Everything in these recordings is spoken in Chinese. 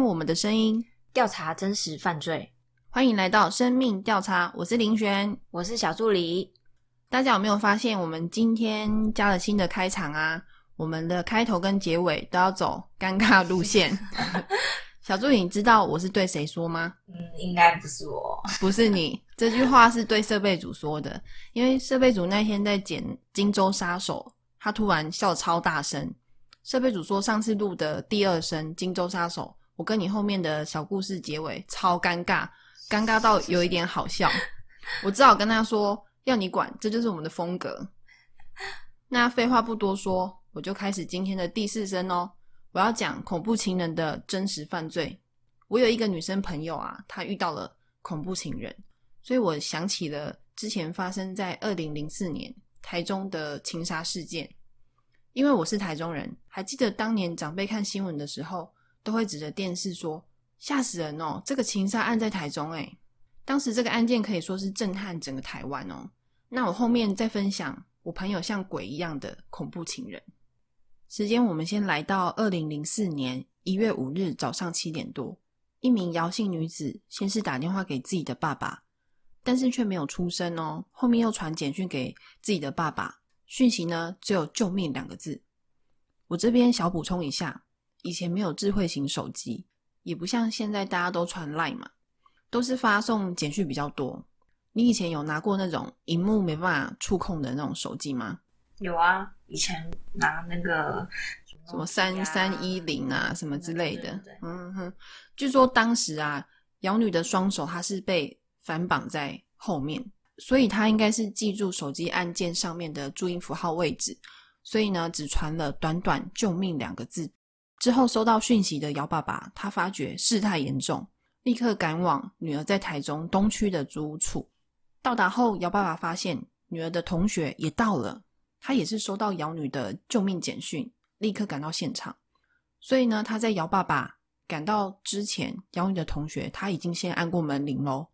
听我们的声音，调查真实犯罪。欢迎来到生命调查，我是林璇，我是小助理。大家有没有发现，我们今天加了新的开场啊？我们的开头跟结尾都要走尴尬路线。小助理，你知道我是对谁说吗？嗯，应该不是我，不是你。这句话是对设备组说的，因为设备组那天在剪《荆州杀手》，他突然笑超大声。设备组说上次录的第二声《荆州杀手》，我跟你后面的小故事结尾超尴尬，尴尬到有一点好笑。我只好跟他说：“要你管，这就是我们的风格。”那废话不多说，我就开始今天的第四声哦。我要讲恐怖情人的真实犯罪。我有一个女生朋友啊，她遇到了恐怖情人，所以我想起了之前发生在二零零四年台中的情杀事件。因为我是台中人，还记得当年长辈看新闻的时候，都会指着电视说：“吓死人哦！这个情杀案在台中。”诶当时这个案件可以说是震撼整个台湾哦。那我后面再分享我朋友像鬼一样的恐怖情人。时间我们先来到二零零四年一月五日早上七点多，一名姚姓女子先是打电话给自己的爸爸，但是却没有出声哦。后面又传简讯给自己的爸爸。讯息呢，只有“救命”两个字。我这边小补充一下，以前没有智慧型手机，也不像现在大家都传 Line 嘛，都是发送简讯比较多。你以前有拿过那种荧幕没办法触控的那种手机吗？有啊，以前拿那个什么三三一零啊，什么之类的。嗯哼，据说当时啊，姚女的双手她是被反绑在后面。所以她应该是记住手机按键上面的注音符号位置，所以呢，只传了短短“救命”两个字。之后收到讯息的姚爸爸，他发觉事态严重，立刻赶往女儿在台中东区的租屋处。到达后，姚爸爸发现女儿的同学也到了，他也是收到姚女的救命简讯，立刻赶到现场。所以呢，他在姚爸爸赶到之前，姚女的同学他已经先按过门铃喽。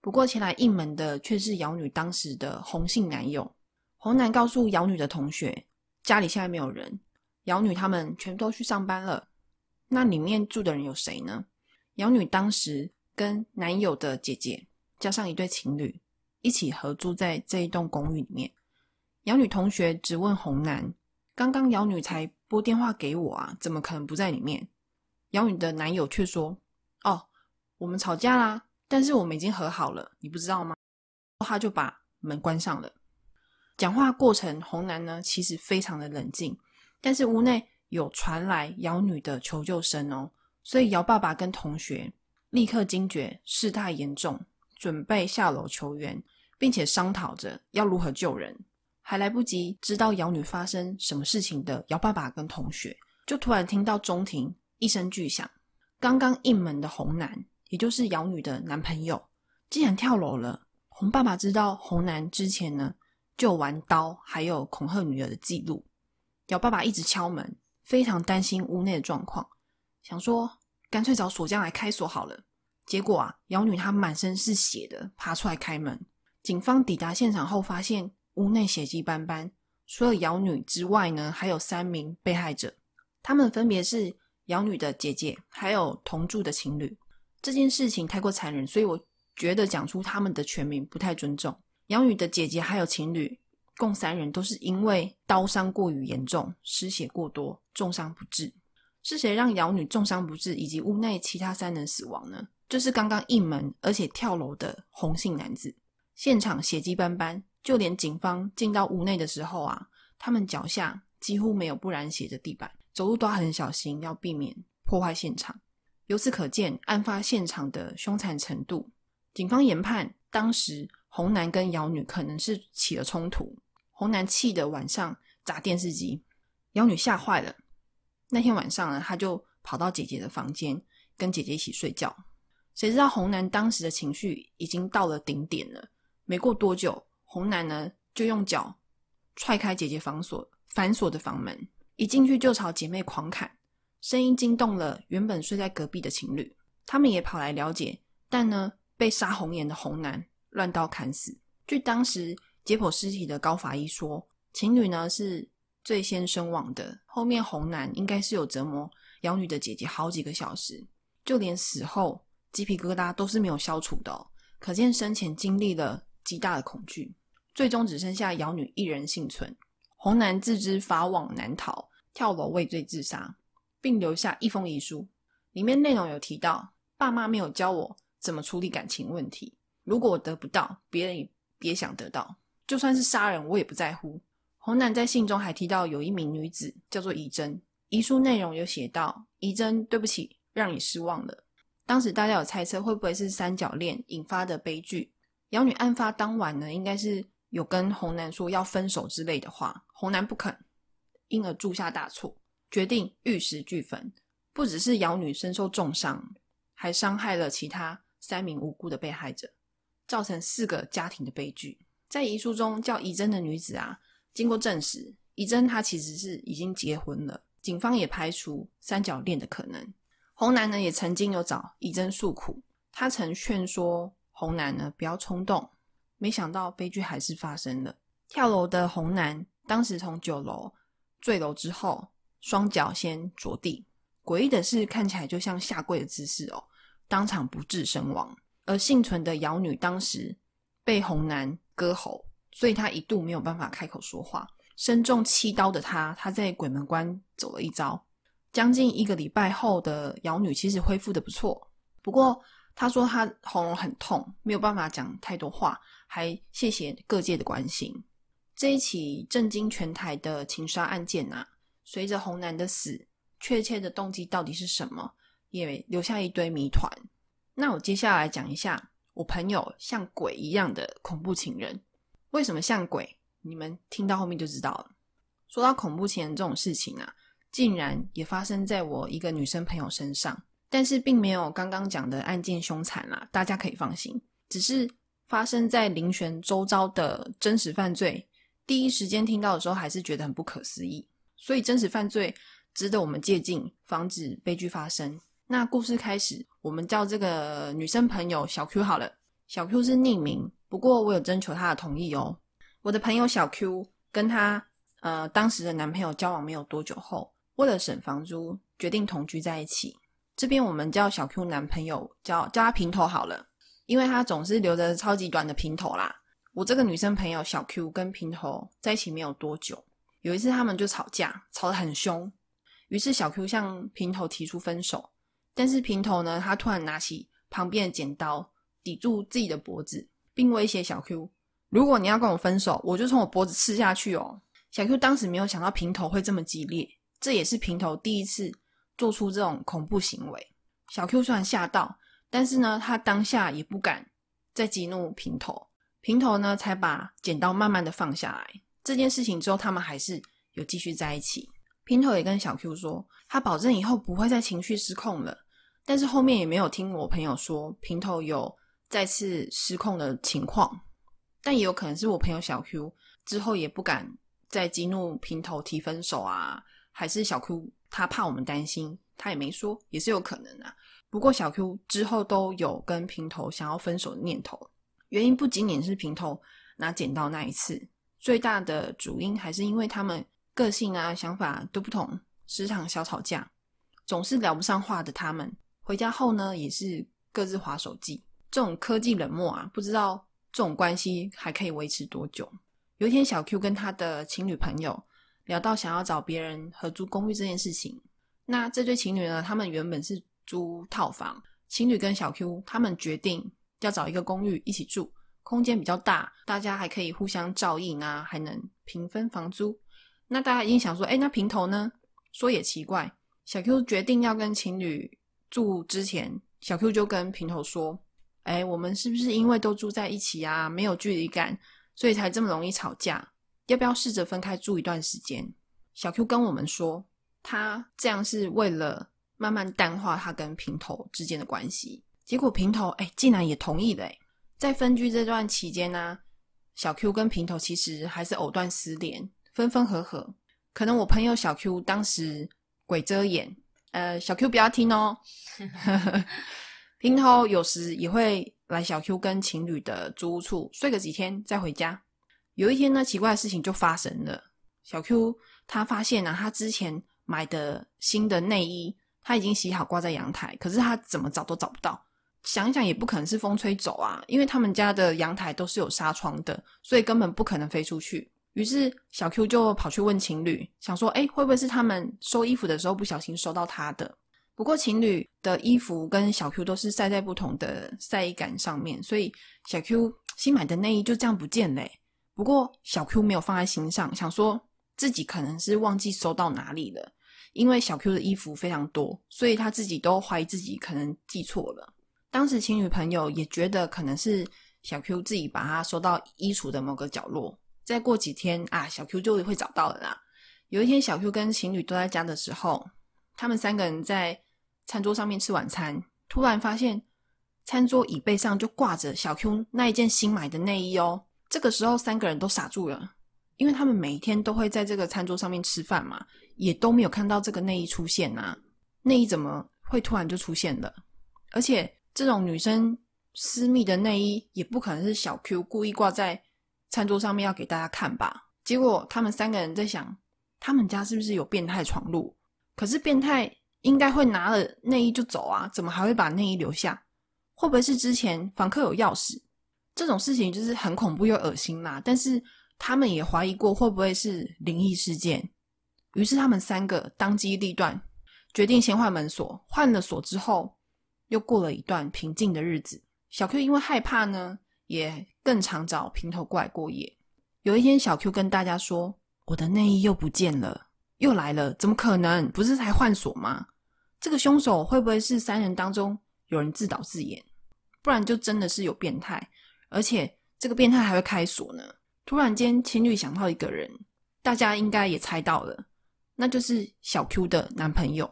不过前来应门的却是姚女当时的红姓男友。红男告诉姚女的同学，家里现在没有人，姚女他们全都去上班了。那里面住的人有谁呢？姚女当时跟男友的姐姐加上一对情侣一起合租在这一栋公寓里面。姚女同学只问红男：“刚刚姚女才拨电话给我啊，怎么可能不在里面？”姚女的男友却说：“哦，我们吵架啦。”但是我们已经和好了，你不知道吗？他就把门关上了。讲话过程，红男呢其实非常的冷静，但是屋内有传来姚女的求救声哦，所以姚爸爸跟同学立刻惊觉事态严重，准备下楼求援，并且商讨着要如何救人。还来不及知道姚女发生什么事情的姚爸爸跟同学，就突然听到中庭一声巨响，刚刚应门的红男。也就是姚女的男朋友竟然跳楼了。红爸爸知道红男之前呢就玩刀，还有恐吓女儿的记录。姚爸爸一直敲门，非常担心屋内的状况，想说干脆找锁匠来开锁好了。结果啊，姚女她满身是血的爬出来开门。警方抵达现场后，发现屋内血迹斑斑。除了姚女之外呢，还有三名被害者，他们分别是姚女的姐姐，还有同住的情侣。这件事情太过残忍，所以我觉得讲出他们的全名不太尊重。杨女的姐姐还有情侣共三人，都是因为刀伤过于严重，失血过多，重伤不治。是谁让姚女重伤不治，以及屋内其他三人死亡呢？就是刚刚应门而且跳楼的红姓男子。现场血迹斑斑，就连警方进到屋内的时候啊，他们脚下几乎没有不染血的地板，走路都很小心，要避免破坏现场。由此可见，案发现场的凶残程度。警方研判，当时红男跟姚女可能是起了冲突。红男气的晚上砸电视机，妖女吓坏了。那天晚上呢，她就跑到姐姐的房间，跟姐姐一起睡觉。谁知道红男当时的情绪已经到了顶点了。没过多久，红男呢就用脚踹开姐姐房锁反锁的房门，一进去就朝姐妹狂砍。声音惊动了原本睡在隔壁的情侣，他们也跑来了解，但呢，被杀红眼的红男乱刀砍死。据当时解剖尸体的高法医说，情侣呢是最先身亡的，后面红男应该是有折磨姚女的姐姐好几个小时。就连死后鸡皮疙瘩都是没有消除的，可见生前经历了极大的恐惧。最终只剩下瑶女一人幸存。红男自知法网难逃，跳楼畏罪自杀，并留下一封遗书，里面内容有提到：爸妈没有教我怎么处理感情问题，如果我得不到，别人也别想得到，就算是杀人我也不在乎。红男在信中还提到有一名女子叫做怡珍，遗书内容有写到：怡珍，对不起，让你失望了。当时大家有猜测会不会是三角恋引发的悲剧？瑶女案发当晚呢，应该是。有跟红男说要分手之类的话，红男不肯，因而铸下大错，决定玉石俱焚。不只是瑶女身受重伤，还伤害了其他三名无辜的被害者，造成四个家庭的悲剧。在遗书中叫怡珍的女子啊，经过证实，怡珍她其实是已经结婚了，警方也排除三角恋的可能。红男呢也曾经有找怡珍诉苦，他曾劝说红男呢不要冲动。没想到悲剧还是发生了。跳楼的红男当时从九楼坠楼之后，双脚先着地，诡异的是看起来就像下跪的姿势哦，当场不治身亡。而幸存的瑶女当时被红男割喉，所以他一度没有办法开口说话。身中七刀的他，他在鬼门关走了一遭。将近一个礼拜后的瑶女其实恢复的不错，不过她说她喉咙很痛，没有办法讲太多话。还谢谢各界的关心。这一起震惊全台的情杀案件啊，随着红男的死，确切的动机到底是什么，也留下一堆谜团。那我接下来讲一下我朋友像鬼一样的恐怖情人。为什么像鬼？你们听到后面就知道了。说到恐怖情人这种事情啊，竟然也发生在我一个女生朋友身上，但是并没有刚刚讲的案件凶残啦，大家可以放心。只是。发生在林璇周遭的真实犯罪，第一时间听到的时候，还是觉得很不可思议。所以真实犯罪值得我们借鉴，防止悲剧发生。那故事开始，我们叫这个女生朋友小 Q 好了。小 Q 是匿名，不过我有征求她的同意哦。我的朋友小 Q 跟她呃当时的男朋友交往没有多久后，为了省房租，决定同居在一起。这边我们叫小 Q 男朋友，叫叫他平头好了。因为他总是留着超级短的平头啦。我这个女生朋友小 Q 跟平头在一起没有多久，有一次他们就吵架，吵得很凶。于是小 Q 向平头提出分手，但是平头呢，他突然拿起旁边的剪刀抵住自己的脖子，并威胁小 Q：“ 如果你要跟我分手，我就从我脖子刺下去哦。”小 Q 当时没有想到平头会这么激烈，这也是平头第一次做出这种恐怖行为。小 Q 虽然吓到。但是呢，他当下也不敢再激怒平头，平头呢才把剪刀慢慢的放下来。这件事情之后，他们还是有继续在一起。平头也跟小 Q 说，他保证以后不会再情绪失控了。但是后面也没有听我朋友说平头有再次失控的情况，但也有可能是我朋友小 Q 之后也不敢再激怒平头提分手啊，还是小 Q 他怕我们担心，他也没说，也是有可能啊。不过小 Q 之后都有跟平头想要分手的念头，原因不仅仅是平头拿剪刀那一次，最大的主因还是因为他们个性啊想法都不同，时常小吵架，总是聊不上话的他们，回家后呢也是各自划手机，这种科技冷漠啊，不知道这种关系还可以维持多久。有一天小 Q 跟他的情侣朋友聊到想要找别人合租公寓这件事情，那这对情侣呢，他们原本是。租套房，情侣跟小 Q 他们决定要找一个公寓一起住，空间比较大，大家还可以互相照应啊，还能平分房租。那大家一定想说，哎，那平头呢？说也奇怪，小 Q 决定要跟情侣住之前，小 Q 就跟平头说，哎，我们是不是因为都住在一起啊，没有距离感，所以才这么容易吵架？要不要试着分开住一段时间？小 Q 跟我们说，他这样是为了。慢慢淡化他跟平头之间的关系，结果平头哎竟然也同意了哎。在分居这段期间呢，小 Q 跟平头其实还是藕断丝连，分分合合。可能我朋友小 Q 当时鬼遮眼，呃，小 Q 不要听哦。平头有时也会来小 Q 跟情侣的租屋处睡个几天再回家。有一天呢，奇怪的事情就发生了。小 Q 他发现呢，他之前买的新的内衣。他已经洗好挂在阳台，可是他怎么找都找不到。想想也不可能是风吹走啊，因为他们家的阳台都是有纱窗的，所以根本不可能飞出去。于是小 Q 就跑去问情侣，想说：“哎，会不会是他们收衣服的时候不小心收到他的？”不过情侣的衣服跟小 Q 都是晒在不同的晒衣杆上面，所以小 Q 新买的内衣就这样不见嘞。不过小 Q 没有放在心上，想说自己可能是忘记收到哪里了。因为小 Q 的衣服非常多，所以他自己都怀疑自己可能记错了。当时情侣朋友也觉得可能是小 Q 自己把它收到衣橱的某个角落。再过几天啊，小 Q 就会找到了啦。有一天，小 Q 跟情侣都在家的时候，他们三个人在餐桌上面吃晚餐，突然发现餐桌椅背上就挂着小 Q 那一件新买的内衣哦。这个时候，三个人都傻住了，因为他们每一天都会在这个餐桌上面吃饭嘛，也都没有看到这个内衣出现啊。内衣怎么会突然就出现了？而且这种女生私密的内衣，也不可能是小 Q 故意挂在。餐桌上面要给大家看吧，结果他们三个人在想，他们家是不是有变态闯入？可是变态应该会拿了内衣就走啊，怎么还会把内衣留下？会不会是之前房客有钥匙？这种事情就是很恐怖又恶心啦。但是他们也怀疑过会不会是灵异事件，于是他们三个当机立断，决定先换门锁。换了锁之后，又过了一段平静的日子。小 Q 因为害怕呢。也更常找平头怪过夜。有一天，小 Q 跟大家说：“我的内衣又不见了，又来了，怎么可能？不是才换锁吗？这个凶手会不会是三人当中有人自导自演？不然就真的是有变态，而且这个变态还会开锁呢？”突然间，情侣想到一个人，大家应该也猜到了，那就是小 Q 的男朋友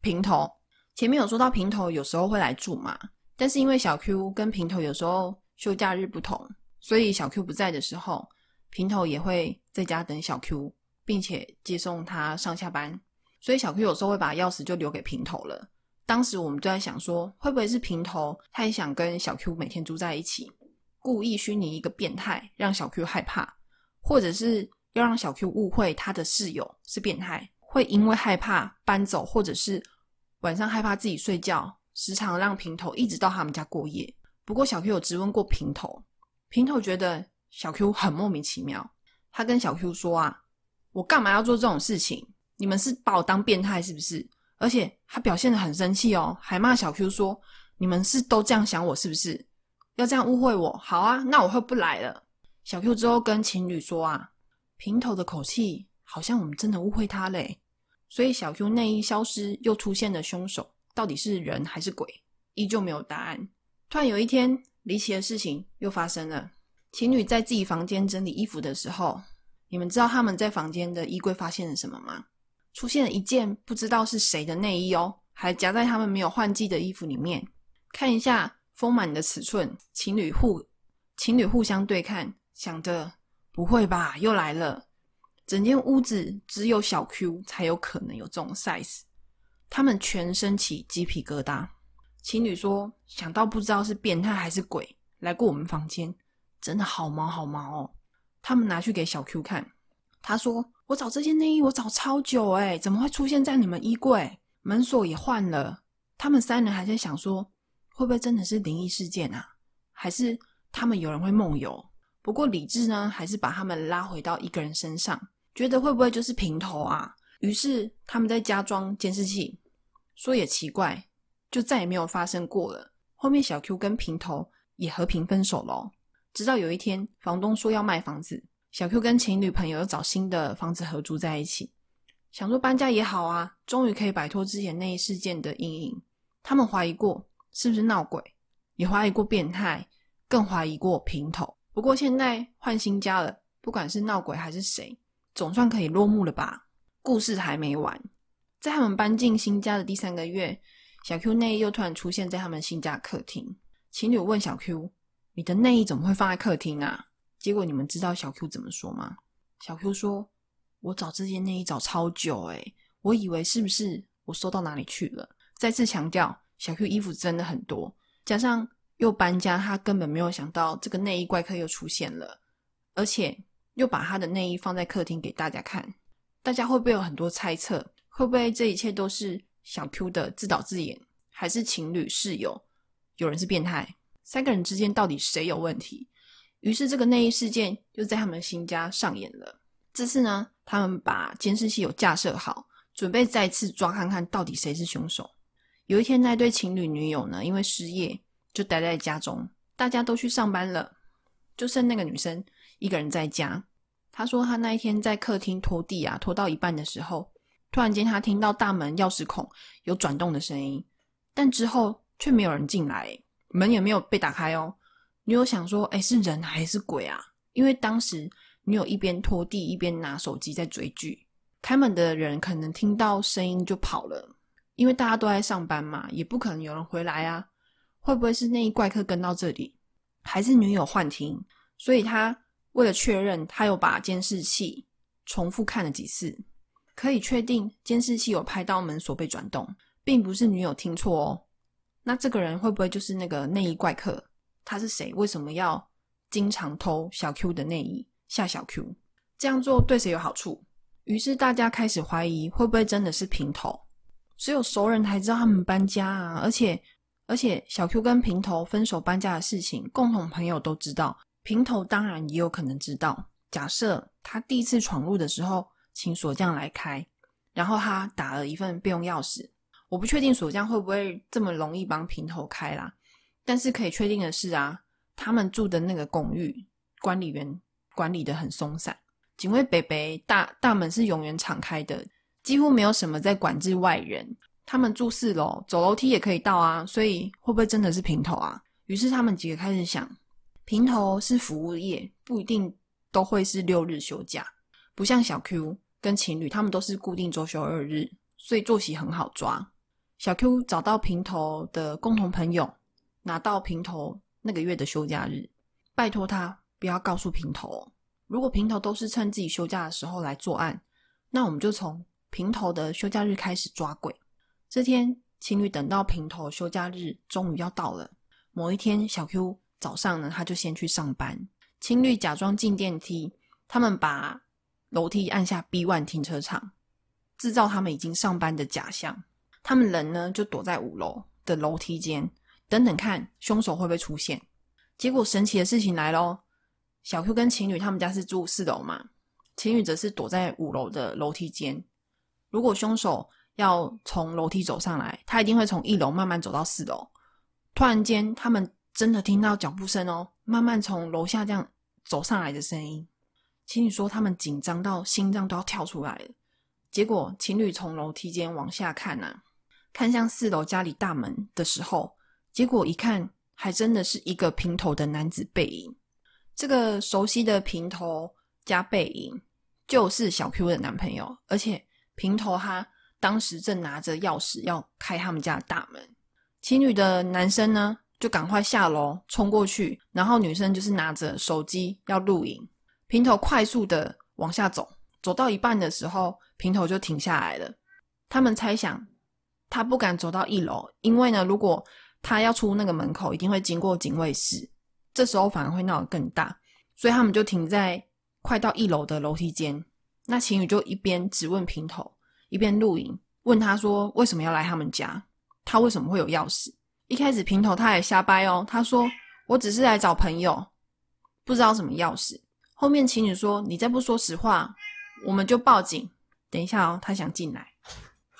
平头。前面有说到平头有时候会来住嘛，但是因为小 Q 跟平头有时候。休假日不同，所以小 Q 不在的时候，平头也会在家等小 Q，并且接送他上下班。所以小 Q 有时候会把钥匙就留给平头了。当时我们就在想说，会不会是平头他也想跟小 Q 每天住在一起，故意虚拟一个变态，让小 Q 害怕，或者是要让小 Q 误会他的室友是变态，会因为害怕搬走，或者是晚上害怕自己睡觉，时常让平头一直到他们家过夜。不过小 Q 有质问过平头，平头觉得小 Q 很莫名其妙。他跟小 Q 说：“啊，我干嘛要做这种事情？你们是把我当变态是不是？”而且他表现的很生气哦，还骂小 Q 说：“你们是都这样想我是不是？要这样误会我？好啊，那我会不来了。”小 Q 之后跟情侣说：“啊，平头的口气好像我们真的误会他嘞。”所以小 Q 内衣消失又出现的凶手到底是人还是鬼，依旧没有答案。突然有一天，离奇的事情又发生了。情侣在自己房间整理衣服的时候，你们知道他们在房间的衣柜发现了什么吗？出现了一件不知道是谁的内衣哦，还夹在他们没有换季的衣服里面。看一下丰满的尺寸，情侣互情侣互相对看，想着不会吧，又来了。整间屋子只有小 Q 才有可能有这种 size，他们全身起鸡皮疙瘩。情侣说：“想到不知道是变态还是鬼来过我们房间，真的好毛好毛哦。”他们拿去给小 Q 看，他说：“我找这件内衣，我找超久诶怎么会出现在你们衣柜？门锁也换了。”他们三人还在想说：“会不会真的是灵异事件啊？还是他们有人会梦游？”不过理智呢，还是把他们拉回到一个人身上，觉得会不会就是平头啊？于是他们在加装监视器，说也奇怪。就再也没有发生过了。后面小 Q 跟平头也和平分手了。直到有一天，房东说要卖房子，小 Q 跟情侣朋友又找新的房子合租在一起，想说搬家也好啊，终于可以摆脱之前那一事件的阴影。他们怀疑过是不是闹鬼，也怀疑过变态，更怀疑过平头。不过现在换新家了，不管是闹鬼还是谁，总算可以落幕了吧？故事还没完，在他们搬进新家的第三个月。小 Q 内衣又突然出现在他们新家客厅，情侣问小 Q：“ 你的内衣怎么会放在客厅啊？”结果你们知道小 Q 怎么说吗？小 Q 说：“我找这件内衣找超久，诶我以为是不是我收到哪里去了？”再次强调，小 Q 衣服真的很多，加上又搬家，他根本没有想到这个内衣怪客又出现了，而且又把他的内衣放在客厅给大家看，大家会不会有很多猜测？会不会这一切都是？小 Q 的自导自演，还是情侣室友有人是变态？三个人之间到底谁有问题？于是这个内衣事件就在他们新家上演了。这次呢，他们把监视器有架设好，准备再次抓看看到底谁是凶手。有一天，那对情侣女友呢，因为失业就待在家中，大家都去上班了，就剩那个女生一个人在家。她说，她那一天在客厅拖地啊，拖到一半的时候，突然间他听到大门钥匙孔有转动的声音，但之后却没有人进来，门也没有被打开哦。女友想说：“哎，是人还是鬼啊？”因为当时女友一边拖地一边拿手机在追剧，开门的人可能听到声音就跑了，因为大家都在上班嘛，也不可能有人回来啊。会不会是那一怪客跟到这里，还是女友幻听？所以他为了确认，他又把监视器重复看了几次，可以确定监视器有拍到门锁被转动，并不是女友听错哦。那这个人会不会就是那个内衣怪客？他是谁？为什么要经常偷小 Q 的内衣吓小 Q？这样做对谁有好处？于是大家开始怀疑，会不会真的是平头？只有熟人才知道他们搬家啊！而且，而且小 Q 跟平头分手搬家的事情，共同朋友都知道，平头当然也有可能知道。假设他第一次闯入的时候，请锁匠来开，然后他打了一份备用钥匙，我不确定锁匠会不会这么容易帮平头开啦。但是可以确定的是啊，他们住的那个公寓管理员管理的很松散，警卫北北大大门是永远敞开的，几乎没有什么在管制外人。他们住四楼，走楼梯也可以到啊，所以会不会真的是平头啊？于是他们几个开始想，平头是服务业，不一定都会是六日休假，不像小 Q 跟情侣，他们都是固定周休二日，所以作息很好抓。小 Q 找到平头的共同朋友。拿到平头那个月的休假日，拜托他不要告诉平头。如果平头都是趁自己休假的时候来作案，那我们就从平头的休假日开始抓鬼。这天，情侣等到平头休假日终于要到了。某一天，小 Q 早上呢，他就先去上班。情侣假装进电梯，他们把楼梯按下 B one 停车场，制造他们已经上班的假象。他们人呢，就躲在五楼的楼梯间。等等看，凶手会不会出现？结果神奇的事情来喽！小 Q 跟情侣他们家是住四楼嘛，情侣则是躲在五楼的楼梯间。如果凶手要从楼梯走上来，他一定会从一楼慢慢走到四楼。突然间，他们真的听到脚步声哦，慢慢从楼下这样走上来的声音。情侣说他们紧张到心脏都要跳出来了。结果情侣从楼梯间往下看呐，看向四楼家里大门的时候。结果一看，还真的是一个平头的男子背影。这个熟悉的平头加背影，就是小 Q 的男朋友。而且平头他当时正拿着钥匙要开他们家的大门。情侣的男生呢，就赶快下楼冲过去，然后女生就是拿着手机要录影。平头快速的往下走，走到一半的时候，平头就停下来了。他们猜想，他不敢走到一楼，因为呢，如果他要出那个门口，一定会经过警卫室，这时候反而会闹得更大，所以他们就停在快到一楼的楼梯间。那情侣就一边质问平头，一边录影，问他说为什么要来他们家，他为什么会有钥匙？一开始平头他也瞎掰哦，他说我只是来找朋友，不知道什么钥匙。后面情侣说你再不说实话，我们就报警。等一下哦，他想进来，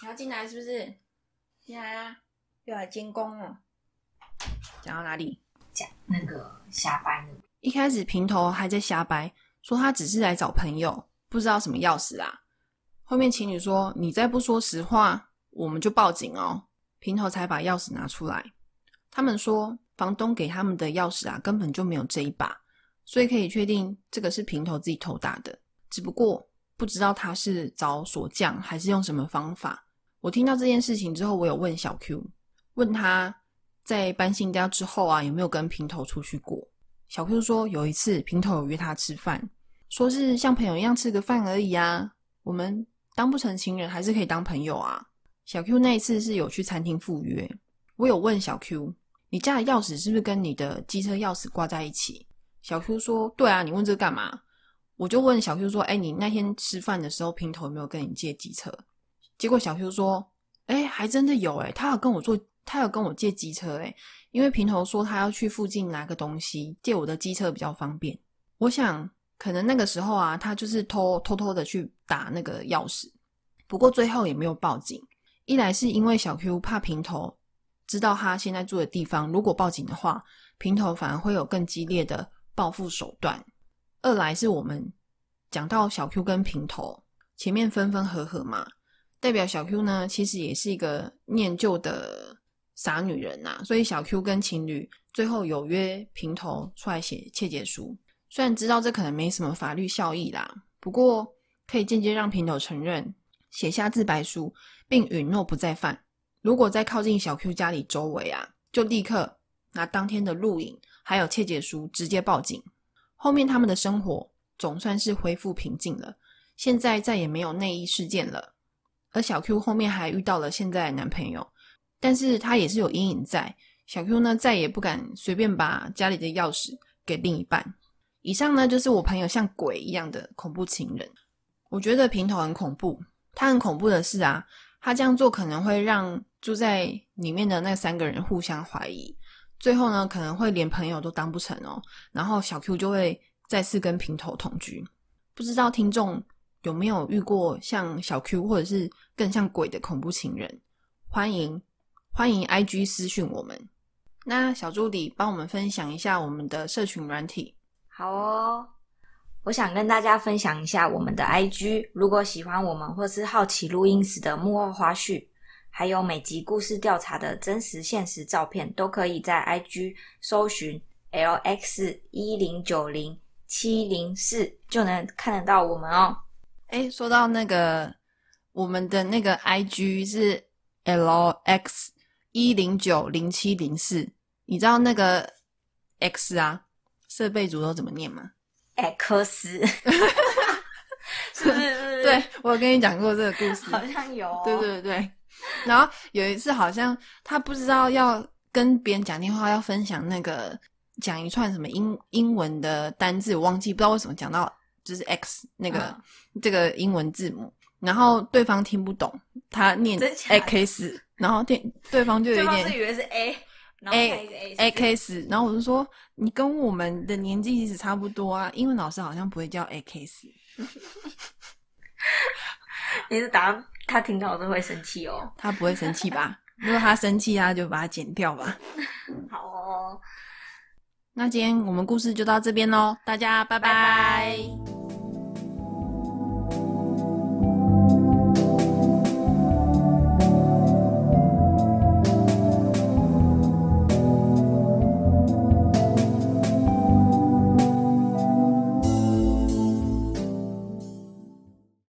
你要进来是不是？进来啊，又来监工了。讲到哪里？讲那个瞎掰呢？一开始平头还在瞎掰，说他只是来找朋友，不知道什么钥匙啊。后面情侣说：“你再不说实话，我们就报警哦。”平头才把钥匙拿出来。他们说，房东给他们的钥匙啊，根本就没有这一把，所以可以确定这个是平头自己偷打的。只不过不知道他是找锁匠还是用什么方法。我听到这件事情之后，我有问小 Q，问他。在搬新家之后啊，有没有跟平头出去过？小 Q 说有一次平头有约他吃饭，说是像朋友一样吃个饭而已啊。我们当不成情人，还是可以当朋友啊。小 Q 那一次是有去餐厅赴约，我有问小 Q，你家的钥匙是不是跟你的机车钥匙挂在一起？小 Q 说对啊，你问这干嘛？我就问小 Q 说，哎，你那天吃饭的时候，平头有没有跟你借机车？结果小 Q 说，哎，还真的有哎，他有跟我坐，他有跟我借机车哎，因为平头说他要去附近拿个东西，借我的机车比较方便。我想可能那个时候啊，他就是偷偷偷的去打那个钥匙，不过最后也没有报警。一来是因为小 Q 怕平头知道他现在住的地方，如果报警的话，平头反而会有更激烈的报复手段；二来是我们讲到小 Q 跟平头前面分分合合嘛。代表小 Q 呢，其实也是一个念旧的傻女人呐，所以小 Q 跟情侣最后有约平头出来写切结书。虽然知道这可能没什么法律效益啦，不过可以间接让平头承认写下自白书，并允诺不再犯。如果再靠近小 Q 家里周围啊，就立刻拿当天的录影还有切结书直接报警。后面他们的生活总算是恢复平静了，现在再也没有内衣事件了。而小 Q 后面还遇到了现在的男朋友，但是他也是有阴影在。小 Q 呢，再也不敢随便把家里的钥匙给另一半。以上呢，就是我朋友像鬼一样的恐怖情人。我觉得平头很恐怖，他很恐怖的是啊，他这样做可能会让住在里面的那三个人互相怀疑，最后呢，可能会连朋友都当不成哦。然后小 Q 就会再次跟平头同居。不知道听众。有没有遇过像小 Q 或者是更像鬼的恐怖情人？欢迎欢迎 IG 私讯我们。那小助理帮我们分享一下我们的社群软体。好哦，我想跟大家分享一下我们的 IG。如果喜欢我们或是好奇录音时的幕后花絮，还有每集故事调查的真实现实照片，都可以在 IG 搜寻 LX 一零九零七零四就能看得到我们哦。哎，说到那个，我们的那个 I G 是 L X 一零九零七零四，你知道那个 X 啊，设备组都怎么念吗？X，是不是？对我有跟你讲过这个故事，好像有。对对对，然后有一次好像他不知道要跟别人讲电话，要分享那个讲一串什么英英文的单字，我忘记不知道为什么讲到。就是 X 那个这个英文字母，然后对方听不懂，他念 X，然后对对方就有点以为是 A A A X，然后我就说你跟我们的年纪其实差不多啊，英文老师好像不会叫 A X。你是打他听到都会生气哦，他不会生气吧？如果他生气，他就把它剪掉吧。好哦，那今天我们故事就到这边喽，大家拜拜。